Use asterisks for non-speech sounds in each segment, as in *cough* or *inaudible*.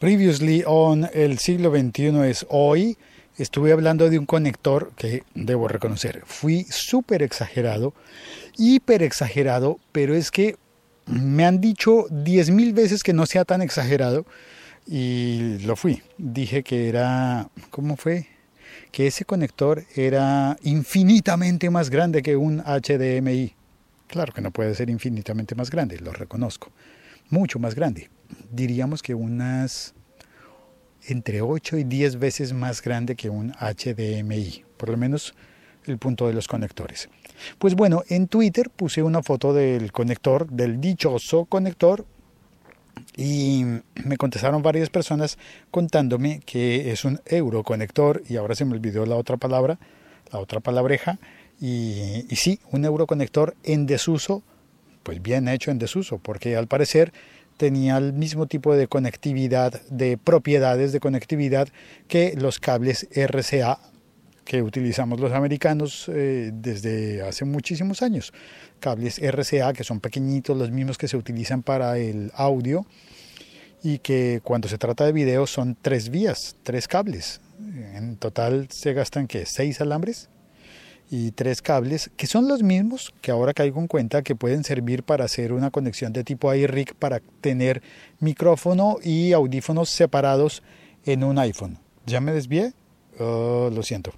Previously on El siglo XXI es hoy. Estuve hablando de un conector que debo reconocer. Fui súper exagerado, hiper exagerado, pero es que me han dicho 10.000 veces que no sea tan exagerado y lo fui. Dije que era, ¿cómo fue? Que ese conector era infinitamente más grande que un HDMI. Claro que no puede ser infinitamente más grande, lo reconozco. Mucho más grande diríamos que unas entre 8 y 10 veces más grande que un HDMI, por lo menos el punto de los conectores. Pues bueno, en Twitter puse una foto del conector, del dichoso conector, y me contestaron varias personas contándome que es un euroconector, y ahora se me olvidó la otra palabra, la otra palabreja, y, y sí, un euroconector en desuso, pues bien hecho en desuso, porque al parecer tenía el mismo tipo de conectividad, de propiedades de conectividad que los cables RCA que utilizamos los americanos eh, desde hace muchísimos años. Cables RCA que son pequeñitos, los mismos que se utilizan para el audio y que cuando se trata de video son tres vías, tres cables. En total se gastan que seis alambres y tres cables que son los mismos que ahora caigo en cuenta que pueden servir para hacer una conexión de tipo iRig para tener micrófono y audífonos separados en un iPhone. ¿Ya me desvié? Oh, lo siento.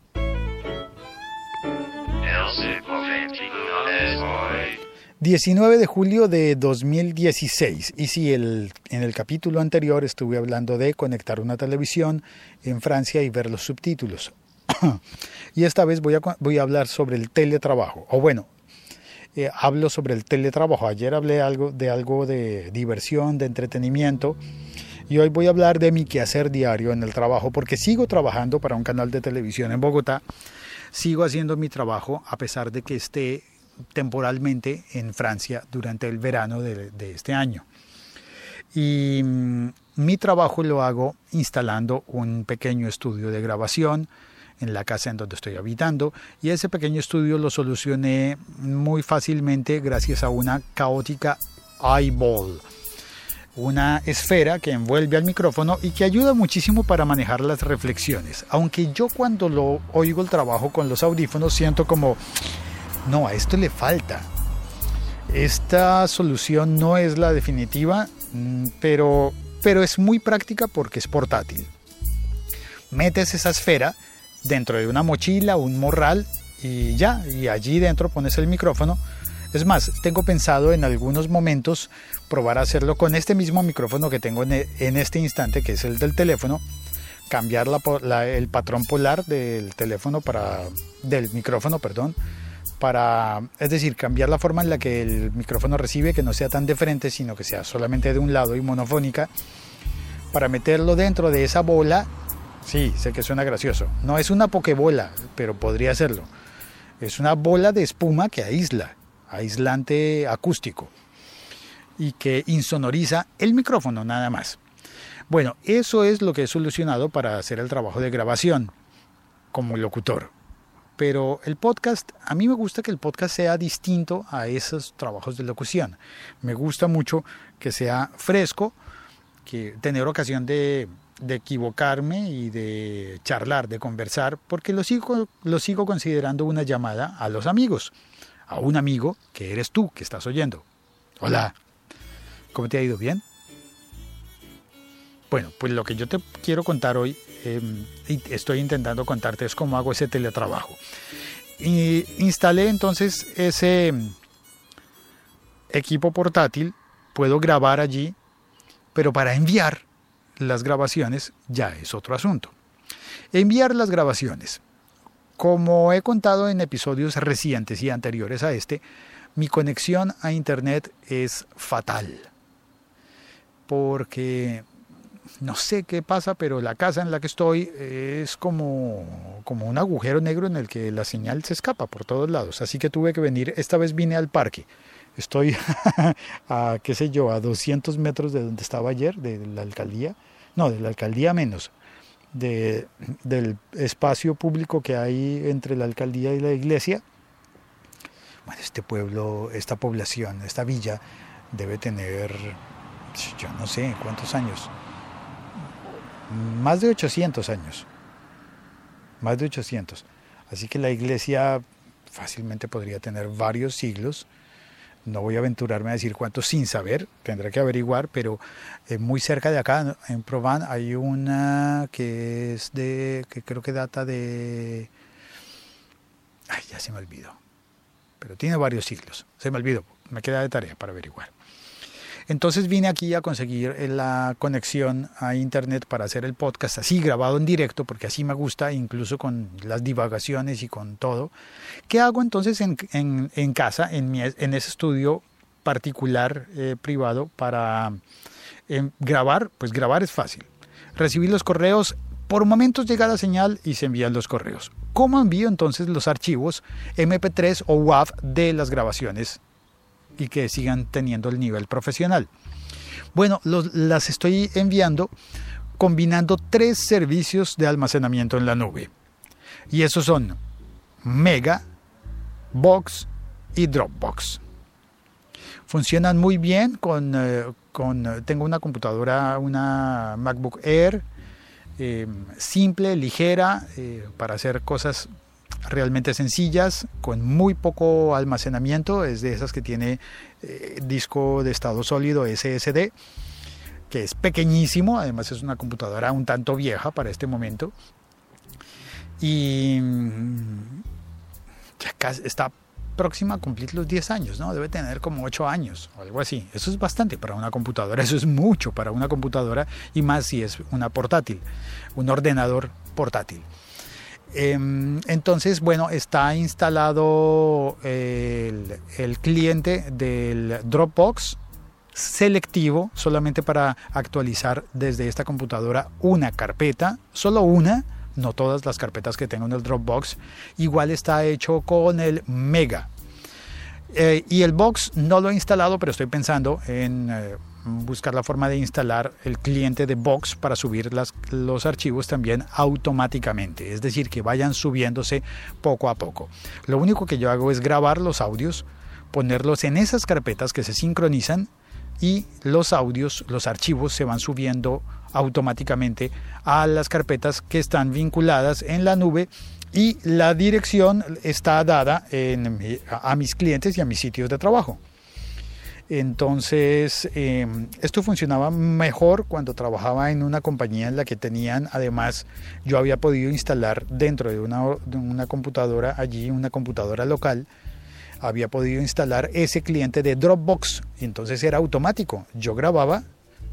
19 de julio de 2016. Y si el, en el capítulo anterior estuve hablando de conectar una televisión en Francia y ver los subtítulos. Y esta vez voy a, hablar sobre el teletrabajo. O bueno, eh, hablo sobre el teletrabajo. Ayer hablé algo, de algo de diversión, de entretenimiento. Y hoy voy a hablar de mi quehacer diario en el trabajo, porque sigo trabajando para un canal de televisión en Bogotá. Sigo haciendo mi trabajo a pesar de que esté temporalmente en Francia durante el verano de, de este año. Y mm, mi trabajo lo hago instalando un pequeño estudio de grabación, en la casa en donde estoy habitando y ese pequeño estudio lo solucioné muy fácilmente gracias a una caótica eyeball una esfera que envuelve al micrófono y que ayuda muchísimo para manejar las reflexiones. Aunque yo cuando lo oigo el trabajo con los audífonos siento como, no, a esto le falta. Esta solución no es la definitiva, mm, pero, pero es muy práctica porque es portátil. Metes esa esfera dentro de una mochila, un morral y ya, y allí dentro pones el micrófono. Es más, tengo pensado en algunos momentos probar a hacerlo con este mismo micrófono que tengo en e, este instante, que es el del teléfono, cambiar el patrón polar del teléfono para del micrófono, perdón, para, es decir, cambiar la forma en la que el micrófono recibe, que no sea tan de frente, sino que sea solamente de un lado y monofónica, para meterlo dentro de esa bola Sí, sé que suena gracioso. No es una pokebola, pero podría serlo. Es una bola de espuma que aísla, aislante acústico, y que insonoriza el micrófono nada más. Bueno, eso es lo que he solucionado para hacer el trabajo de grabación como locutor. Pero el podcast, a mí me gusta que el podcast sea distinto a esos trabajos de locución. Me gusta mucho que sea fresco, que tener ocasión de de equivocarme y de charlar, de conversar, porque lo sigo, lo sigo considerando una llamada a los amigos, a un amigo que eres tú que estás oyendo. Hola, ¿cómo te ha ido? ¿Bien? Bueno, pues lo que yo te quiero contar hoy, em, y estoy intentando contarte, es cómo hago ese teletrabajo. Y instalé entonces ese equipo portátil, puedo grabar allí, pero para enviar las grabaciones ya es otro asunto. Enviar las grabaciones. Como he contado en episodios recientes y anteriores a este, mi conexión a Internet es fatal. Porque no sé qué pasa, pero la casa en la que estoy es como, como un agujero negro en el que la señal se escapa por todos lados. Así que tuve que venir, esta vez vine al parque. Estoy *laughs* a, qué sé yo, a 200 metros de donde estaba ayer, de la alcaldía no, de la alcaldía menos, de, del espacio público que hay entre la alcaldía y la iglesia. Bueno, este pueblo, esta población, esta villa debe tener, yo no sé cuántos años, más de 800 años. Más de 800. Así que la iglesia fácilmente podría tener varios siglos. No voy a aventurarme a decir cuántos sin saber, tendré que averiguar, pero eh, muy cerca de acá, en Provence, hay una que es de, que creo que data de... Ay, ya se me olvidó. Pero tiene varios siglos. Se me olvidó. Me queda de tarea para averiguar. Entonces vine aquí a conseguir eh, la conexión a internet para hacer el podcast así grabado en directo, porque así me gusta, incluso con las divagaciones y con todo. ¿Qué hago entonces en, casa, en, mi, en ese estudio particular eh, privado para eh, grabar? Pues grabar es fácil. Recibir los correos, por momentos llega la señal y se envían los correos. ¿Cómo envío entonces los archivos MP3 o WAV de las grabaciones y que sigan teniendo el nivel profesional. Bueno, las estoy enviando combinando tres servicios de almacenamiento en la nube. Y esos son Mega, Box y Dropbox. Funcionan muy bien con, eh, con tengo una computadora, una MacBook Air, eh, simple, ligera, eh, para hacer cosas realmente sencillas, con muy poco almacenamiento, es de esas que tiene eh, disco de estado sólido SSD, que es pequeñísimo, además es una computadora un tanto vieja para este momento. Y mm, ya está próxima a cumplir los 10 años, ¿no? Debe tener como 8 años o algo así. Eso es bastante para una computadora, eso es mucho para una computadora y más si es una portátil, un ordenador portátil. Em, entonces, bueno, está instalado el, cliente del Dropbox selectivo solamente para actualizar desde esta computadora una carpeta, solo una, no todas las carpetas que tengo en el Dropbox. Igual está hecho con el Mega. Eh, y el Box no lo he instalado, pero estoy pensando en eh, buscar la forma de instalar el cliente de Box para subir las, los archivos también automáticamente, es decir, que vayan subiéndose poco a poco. Lo único que yo hago es grabar los audios, ponerlos en esas carpetas que se sincronizan y los audios, los archivos se van subiendo automáticamente a las carpetas que están vinculadas en la nube y la dirección está dada a mis clientes y a mis sitios de trabajo. Entonces, em, esto funcionaba mejor cuando trabajaba en una compañía en la que tenían, además, yo había podido instalar dentro de una, de una computadora allí, una computadora local, había podido instalar ese cliente de Dropbox. Entonces era automático. Yo grababa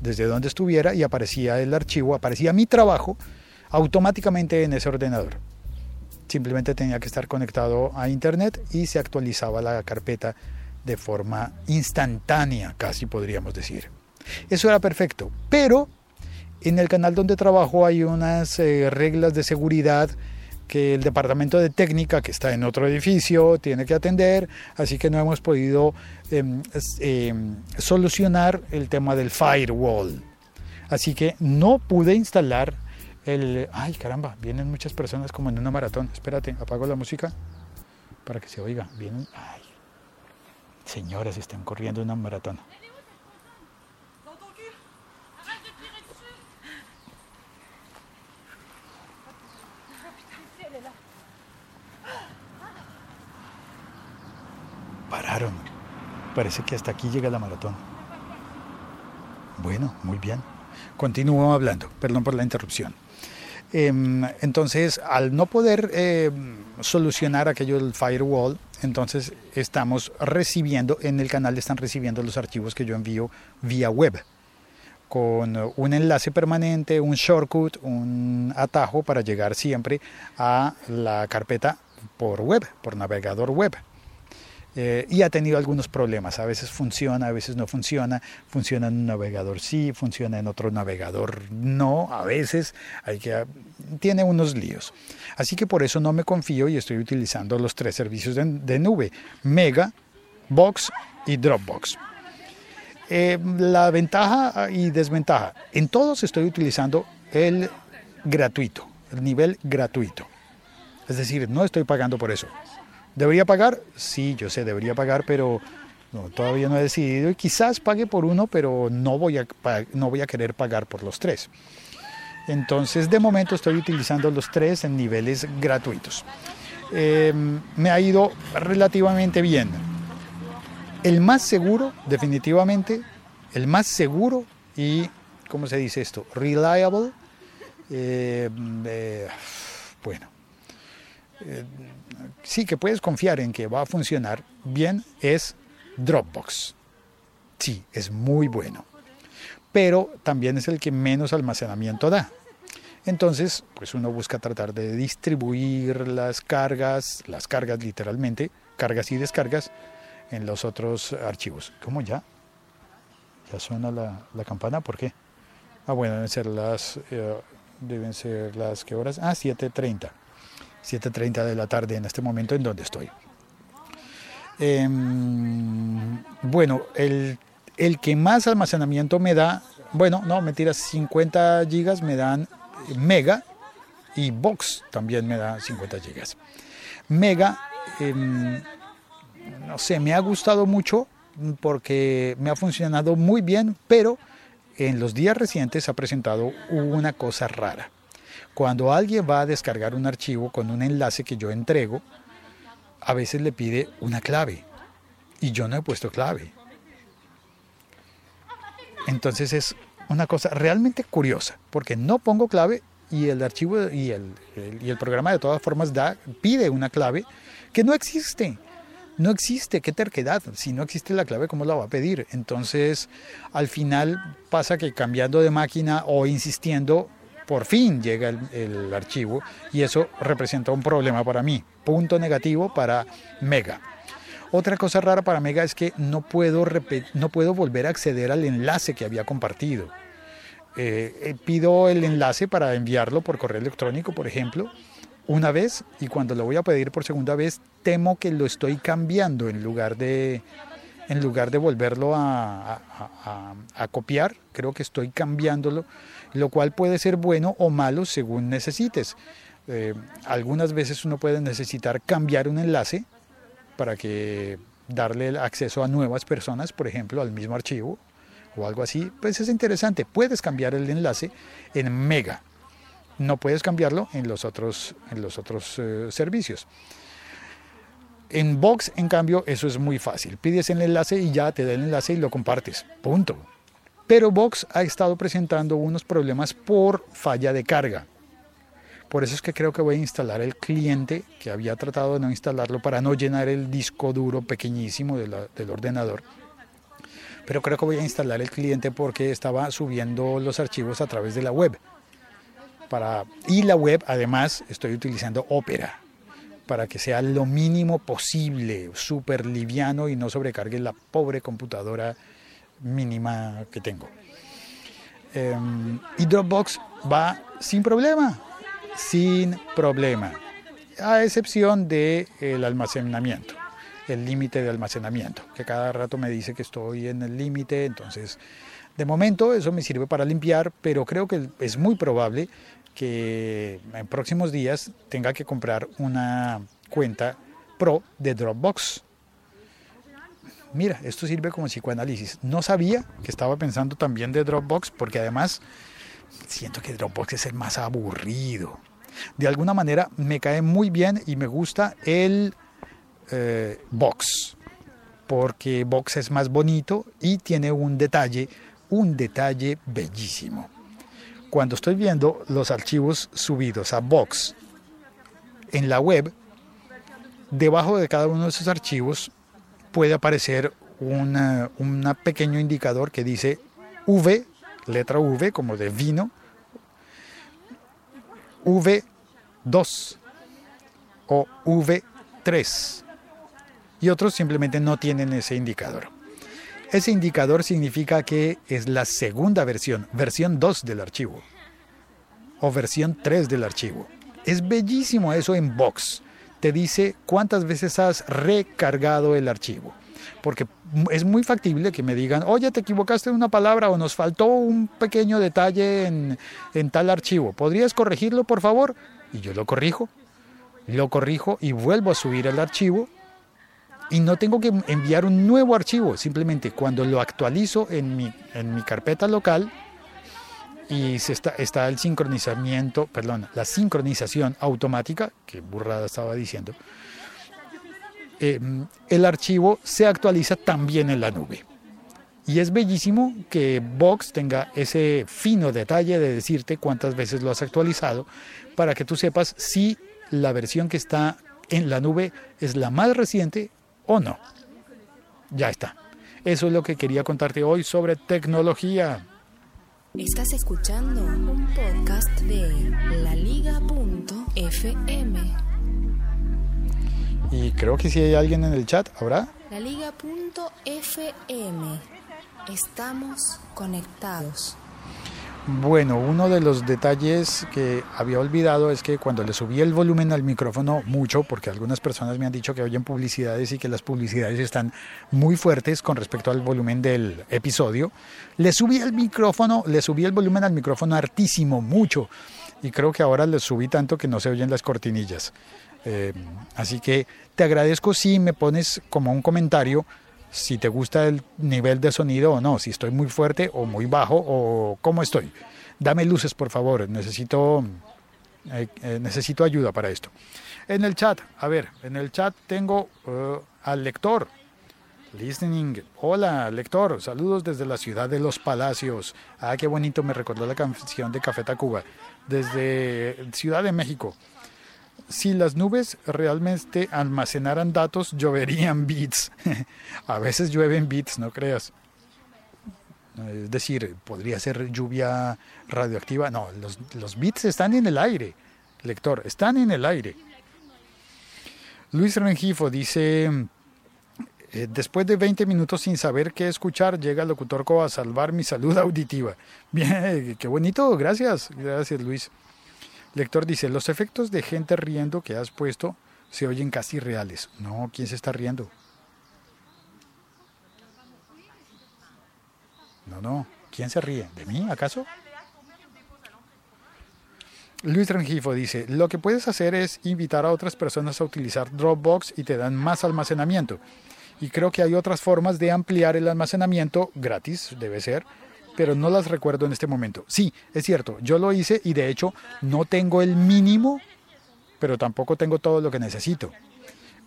desde donde estuviera y aparecía el archivo, aparecía mi trabajo automáticamente en ese ordenador. Simplemente tenía que estar conectado a internet y se actualizaba la carpeta de forma instantánea, casi podríamos decir. Eso era perfecto, pero en el canal donde trabajo hay unas eh, reglas de seguridad que el departamento de técnica, que está en otro edificio, tiene que atender, así que no hemos podido em, em, solucionar el tema del firewall. Así que no pude instalar el... Ay, caramba, vienen muchas personas como en una maratón. Espérate, apago la música para que se oiga. Vienen... Ay, señoras están corriendo una maratón. Pararon. Parece que hasta aquí llega la maratón. Bueno, muy bien. Continúo hablando. Perdón por la interrupción. Em, entonces, al no poder em, solucionar aquello del firewall, entonces estamos recibiendo, en el canal están recibiendo los archivos que yo envío vía web, con un enlace permanente, un shortcut, un atajo para llegar siempre a la carpeta por web, por navegador web. Eh, y ha tenido algunos problemas. A veces funciona, a veces no funciona. Funciona en un navegador sí, funciona en otro navegador no. A veces hay que tiene unos líos. Así que por eso no me confío y estoy utilizando los tres servicios de, nube: Mega, Box y Dropbox. Eh, la ventaja y desventaja. En todos estoy utilizando el gratuito, el nivel gratuito. Es decir, no estoy pagando por eso. ¿Debería pagar? Sí, yo sé, debería pagar, pero todavía no he decidido y quizás pague por uno, pero no voy a, no voy a querer pagar por los tres. Entonces, de momento estoy utilizando los tres en niveles gratuitos. Eh, me ha ido relativamente bien. El más seguro, definitivamente, el más seguro y, ¿cómo se dice esto? Reliable. Eh, eh, bueno, sí que puedes confiar en que va a funcionar bien es Dropbox. Sí, es muy bueno. Pero también es el que menos almacenamiento da. Entonces, pues uno busca tratar de distribuir las cargas, las cargas literalmente, cargas y descargas, en los otros archivos. ¿Cómo ya? Ya suena la, campana, ¿por qué? Ah, bueno, deben ser las, eh, deben ser las, ¿qué horas? Ah, 7.30. 7.30 de la tarde en este momento en donde estoy. Em, bueno, el, el que más almacenamiento me da, bueno, no, mentiras, 50 gigas me dan Mega y Box también me da 50 gigas. Mega, em, no sé, me ha gustado mucho porque me ha funcionado muy bien, pero en los días recientes ha presentado una cosa rara. Cuando alguien va a descargar un archivo con un enlace que yo entrego, a veces le pide una clave y yo no he puesto clave. Entonces es una cosa realmente curiosa, porque no pongo clave y el archivo y el, y el programa de todas formas da, pide una clave que no existe. No existe, qué terquedad. Si no existe la clave, ¿cómo la va a pedir? Entonces, al final pasa que cambiando de máquina o insistiendo, por fin llega el, archivo y eso representa un problema para mí. Punto negativo para Mega. Otra cosa rara para Mega es que no puedo, no puedo volver a acceder al enlace que había compartido. Eh, eh, pido el enlace para enviarlo por correo electrónico, por ejemplo, una vez y cuando lo voy a pedir por segunda vez temo que lo estoy cambiando en lugar de, en lugar de volverlo a, copiar, creo que estoy cambiándolo, lo cual puede ser bueno o malo según necesites. Eh, algunas veces uno puede necesitar cambiar un enlace para que darle el acceso a nuevas personas, por ejemplo, al mismo archivo o algo así, pues es interesante. Puedes cambiar el enlace en Mega. No puedes cambiarlo en los otros, eh, servicios. En Box, en cambio, eso es muy fácil. Pides el enlace y ya te da el enlace y lo compartes. Punto. Pero Box ha estado presentando unos problemas por falla de carga. Por eso es que creo que voy a instalar el cliente, que había tratado de no instalarlo para no llenar el disco duro pequeñísimo del ordenador. Pero creo que voy a instalar el cliente porque estaba subiendo los archivos a través de la web. Para, y la web, además, estoy utilizando Opera para que sea lo mínimo posible, súper liviano y no sobrecargue la pobre computadora mínima que tengo. Em, y Dropbox va sin problema sin problema, a excepción del el almacenamiento, el límite de almacenamiento, que cada rato me dice que estoy en el límite, entonces de momento eso me sirve para limpiar, pero creo que es muy probable que en próximos días tenga que comprar una cuenta pro de Dropbox. Mira, esto sirve como psicoanálisis. No sabía que estaba pensando también de Dropbox porque además siento que Dropbox es el más aburrido de alguna manera me cae muy bien y me gusta el eh, box, porque box es más bonito y tiene un detalle, un detalle bellísimo. Cuando estoy viendo los archivos subidos a box en la web, debajo de cada uno de esos archivos puede aparecer un pequeño indicador que dice V, letra V como de vino, V2 o V3 y otros simplemente no tienen ese indicador. Ese indicador significa que es la segunda versión, versión 2 del archivo o versión 3 del archivo. Es bellísimo eso en Box. Te dice cuántas veces has recargado el archivo porque es muy factible que me digan, oye, te equivocaste en una palabra o nos faltó un pequeño detalle en, en tal archivo, ¿podrías corregirlo, por favor? Y yo lo corrijo, lo corrijo y vuelvo a subir el archivo y no tengo que enviar un nuevo archivo, simplemente cuando lo actualizo en mi, en mi carpeta local, y se está, está el sincronizamiento, perdón, la sincronización automática, que burrada estaba diciendo, eh, el archivo se actualiza también en la nube. Y es bellísimo que Box tenga ese fino detalle de decirte cuántas veces lo has actualizado para que tú sepas si la versión que está en la nube es la más reciente o no. Ya está. Eso es lo que quería contarte hoy sobre tecnología. Estás escuchando un podcast de laliga.fm. Y creo que si hay alguien en el chat, ¿habrá? Laliga.fm. Estamos conectados. Bueno, uno de los detalles que había olvidado es que cuando le subí el volumen al micrófono mucho, porque algunas personas me han dicho que oyen publicidades y que las publicidades están muy fuertes con respecto al volumen del episodio, le subí el micrófono, le subí el volumen al micrófono hartísimo, mucho, y creo que ahora le subí tanto que no se oyen las cortinillas. Eh, así que te agradezco si me pones como un comentario si te gusta el nivel de sonido o no, si estoy muy fuerte o muy bajo o cómo estoy. Dame luces, por favor, necesito, eh, eh, necesito ayuda para esto. En el chat, a ver, en el chat tengo uh, al lector. Listening. Hola, lector. Saludos desde la ciudad de Los Palacios. Ah, qué bonito, me recordó la canción de Café Tacuba. Desde Ciudad de México si las nubes realmente almacenaran datos, lloverían bits. *laughs* a veces llueven bits, no creas. Es decir, podría ser lluvia radioactiva. No, los, bits están en el aire, lector, están en el aire. Luis Rengifo dice, eh, después de 20 minutos sin saber qué escuchar, llega el locutor a salvar mi salud *laughs* auditiva. Bien, qué bonito, gracias, gracias Luis. Lector dice, los efectos de gente riendo que has puesto se oyen casi reales. No, ¿quién se está riendo? No, no, ¿quién se ríe? ¿De mí, acaso? Luis Rengifo dice, lo que puedes hacer es invitar a otras personas a utilizar Dropbox y te dan más almacenamiento. Y creo que hay otras formas de ampliar el almacenamiento gratis, debe ser, pero no las recuerdo en este momento. Sí, es cierto, yo lo hice y de hecho no tengo el mínimo, pero tampoco tengo todo lo que necesito.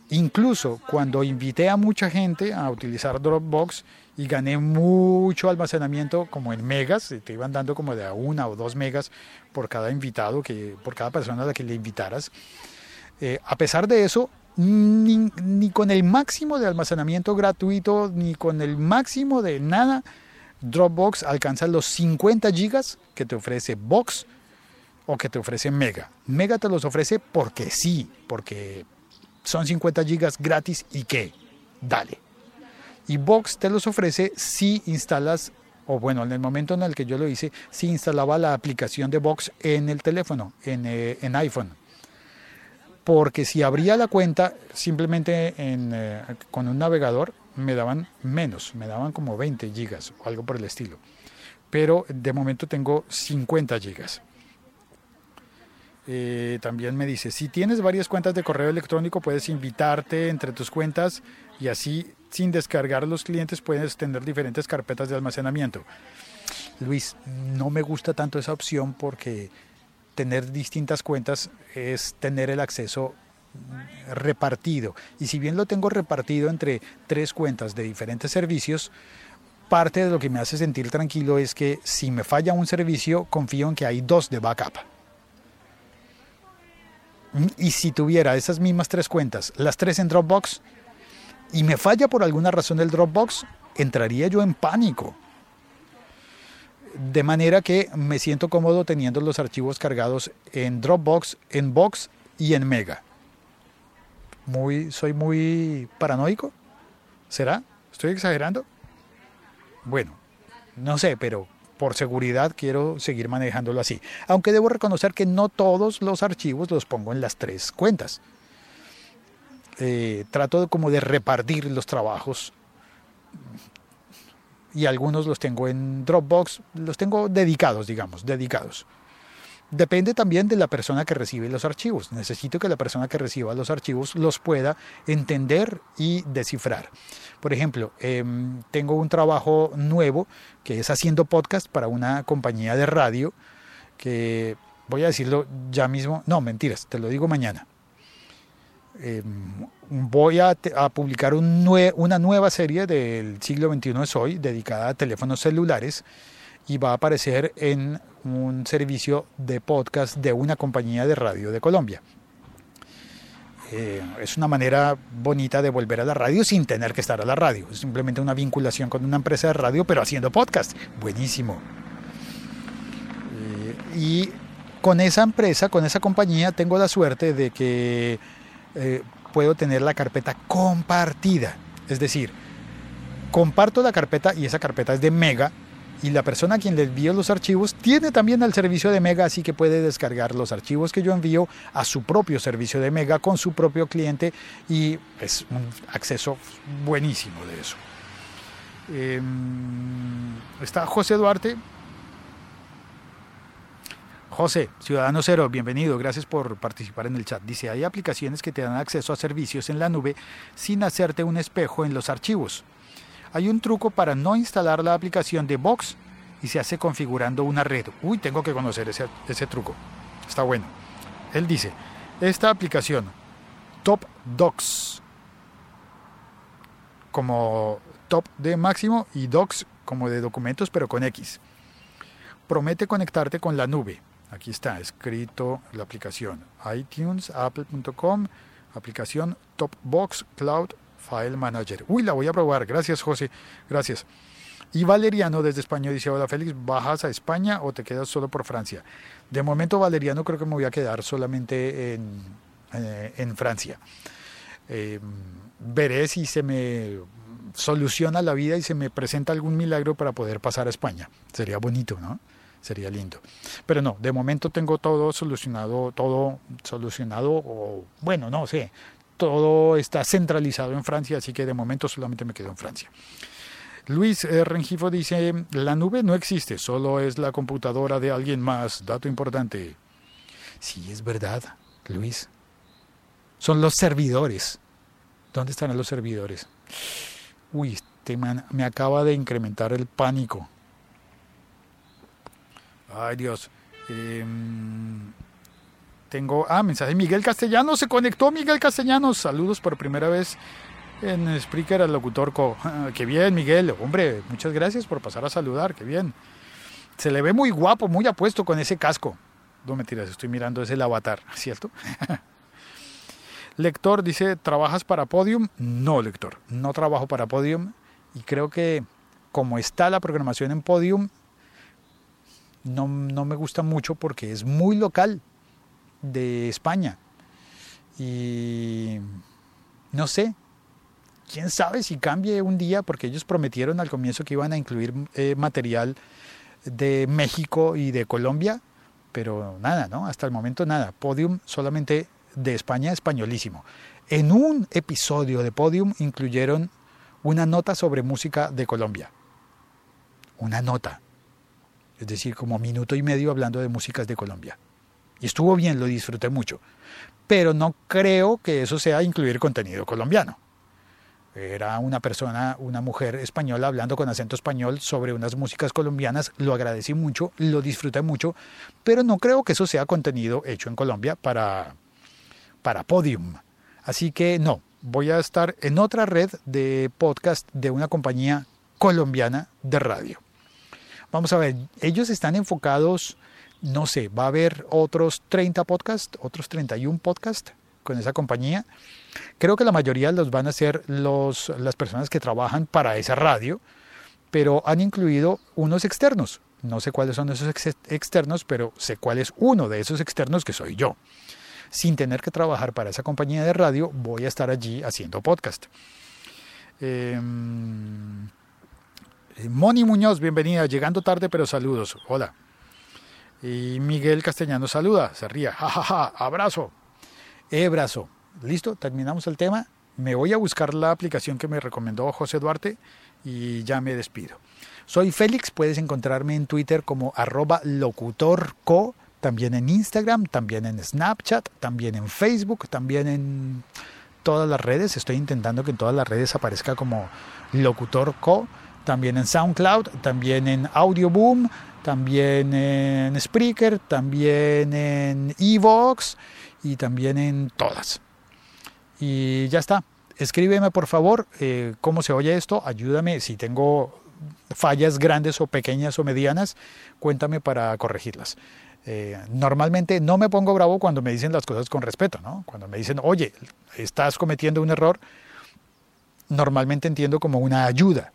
Incluso cuando invité a mucha gente a utilizar Dropbox y gané mucho almacenamiento como en megas, te iban dando como de una o dos megas por cada invitado, que, por cada persona a la que le invitaras. Eh, a pesar de eso, ni, con el máximo de almacenamiento gratuito, ni con el máximo de nada, Dropbox alcanza los 50 gigas que te ofrece Box o que te ofrece Mega. Mega te los ofrece porque sí, porque son 50 gigas gratis y qué, dale. Y Box te los ofrece si instalas, o bueno, en el momento en el que yo lo hice, si instalaba la aplicación de Box en el teléfono, en, eh, iPhone. Porque si abría la cuenta simplemente eh, con un navegador, me daban menos, me daban como 20 gigas o algo por el estilo. Pero de momento tengo 50 gigas. Eh, también me dice, si tienes varias cuentas de correo electrónico, puedes invitarte entre tus cuentas y así sin descargar los clientes puedes tener diferentes carpetas de almacenamiento. Luis, no me gusta tanto esa opción porque tener distintas cuentas es tener el acceso repartido. Y si bien lo tengo repartido entre tres cuentas de diferentes servicios, parte de lo que me hace sentir tranquilo es que si me falla un servicio, confío en que hay dos de backup. Y si tuviera esas mismas tres cuentas, las tres en Dropbox, y me falla por alguna razón el Dropbox, entraría yo en pánico. De manera que me siento cómodo teniendo los archivos cargados en Dropbox, en Box y en Mega muy, soy muy paranoico. ¿Será? ¿Estoy exagerando? Bueno, no sé, pero por seguridad quiero seguir manejándolo así. Aunque debo reconocer que no todos los archivos los pongo en las tres cuentas. Eh, trato como de repartir los trabajos y algunos los tengo en Dropbox, los tengo dedicados, digamos, dedicados. Depende también de la persona que recibe los archivos. Necesito que la persona que reciba los archivos los pueda entender y descifrar. Por ejemplo, em, tengo un trabajo nuevo que es haciendo podcast para una compañía de radio que voy a decirlo ya mismo, no, mentiras, te lo digo mañana. Em, voy a, publicar una nueva serie del siglo XXI es hoy dedicada a teléfonos celulares y va a aparecer en un servicio de podcast de una compañía de radio de Colombia. Eh, es una manera bonita de volver a la radio sin tener que estar a la radio. Es simplemente una vinculación con una empresa de radio, pero haciendo podcast. Buenísimo. Eh, y con esa empresa, con esa compañía, tengo la suerte de que eh, puedo tener la carpeta compartida. Es decir, comparto la carpeta y esa carpeta es de Mega y la persona a quien le envío los archivos tiene también el servicio de Mega, así que puede descargar los archivos que yo envío a su propio servicio de Mega con su propio cliente y es un acceso buenísimo de eso. Em, está José Duarte. José, Ciudadano Cero, bienvenido, gracias por participar en el chat. Dice, hay aplicaciones que te dan acceso a servicios en la nube sin hacerte un espejo en los archivos. Hay un truco para no instalar la aplicación de Box y se hace configurando una red. Uy, tengo que conocer ese, ese truco. Está bueno. Él dice, esta aplicación, Top Docs, como top de máximo y docs como de documentos pero con X. Promete conectarte con la nube. Aquí está escrito la aplicación iTunes, apple.com, aplicación Topbox Cloud File Manager. Uy, la voy a probar. Gracias, José. Gracias. Y Valeriano desde España dice, hola Félix, ¿bajas a España o te quedas solo por Francia? De momento, Valeriano, creo que me voy a quedar solamente en, eh, Francia. Em, veré si se me soluciona la vida y se me presenta algún milagro para poder pasar a España. Sería bonito, ¿no? Sería lindo. Pero no, de momento tengo todo solucionado, todo solucionado, bueno, no sé, todo está centralizado en Francia, así que de momento solamente me quedo en Francia. Luis eh, Rengifo dice, la nube no existe, solo es la computadora de alguien más. Dato importante. Sí, es verdad, Luis. Son los servidores. ¿Dónde están los servidores? Uy, este me acaba de incrementar el pánico. Ay Dios. Eh, tengo, ah, mensaje Miguel Castellanos, se conectó Miguel Castellanos, saludos por primera vez en Spreaker al locutor Co. *laughs* qué bien, Miguel, hombre, muchas gracias por pasar a saludar, qué bien. Se le ve muy guapo, muy apuesto con ese casco. No me tiras, estoy mirando, es el avatar, *laughs* ¿cierto? lector dice, ¿trabajas para Podium? No, lector, no trabajo para Podium y creo que como está la programación en Podium, no, no me gusta mucho porque es muy local de España. Y no sé, quién sabe si cambie un día, porque ellos prometieron al comienzo que iban a incluir eh, material de México y de Colombia, pero nada, ¿no? Hasta el momento nada. Podium solamente de España, españolísimo. En un episodio de Podium incluyeron una nota sobre música de Colombia. Una nota. Es decir, como minuto y medio hablando de músicas de Colombia. Y estuvo bien, lo disfruté mucho. Pero no creo que eso sea incluir contenido colombiano. Era una persona, una mujer española hablando con acento español sobre unas músicas colombianas. Lo agradecí mucho, lo disfruté mucho, pero no creo que eso sea contenido hecho en Colombia para, para Podium. Así que no, voy a estar en otra red de podcast de una compañía colombiana de radio. Vamos a ver, ellos están enfocados no sé, va a haber otros 30 podcasts, otros 31 podcasts con esa compañía. Creo que la mayoría los van a hacer los, las personas que trabajan para esa radio, pero han incluido unos externos. No sé cuáles son esos externos, pero sé cuál es uno de esos externos que soy yo. Sin tener que trabajar para esa compañía de radio, voy a estar allí haciendo podcast. Em, Moni Muñoz, bienvenida. Llegando tarde, pero saludos. Hola. Y Miguel Castellano saluda, se ría, jajaja, abrazo, abrazo. Listo, terminamos el tema. Me voy a buscar la aplicación que me recomendó José Duarte y ya me despido. Soy Félix, puedes encontrarme en Twitter como arroba locutorco, también en Instagram, también en Snapchat, también en Facebook, también en todas las redes. Estoy intentando que en todas las redes aparezca como Locutor Co. También en SoundCloud, también en Audioboom, también en Spreaker, también en Evox y también en todas. Y ya está. Escríbeme por favor eh, cómo se oye esto, ayúdame si tengo fallas grandes o pequeñas o medianas, cuéntame para corregirlas. Eh, normalmente no me pongo bravo cuando me dicen las cosas con respeto, ¿no? Cuando me dicen, oye, estás cometiendo un error, normalmente entiendo como una ayuda.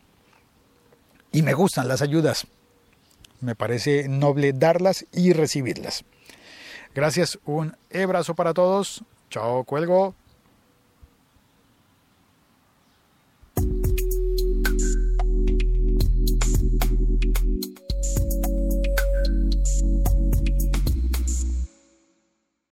Y me gustan las ayudas. Me parece noble darlas y recibirlas. Gracias, un abrazo para todos. Chao, cuelgo.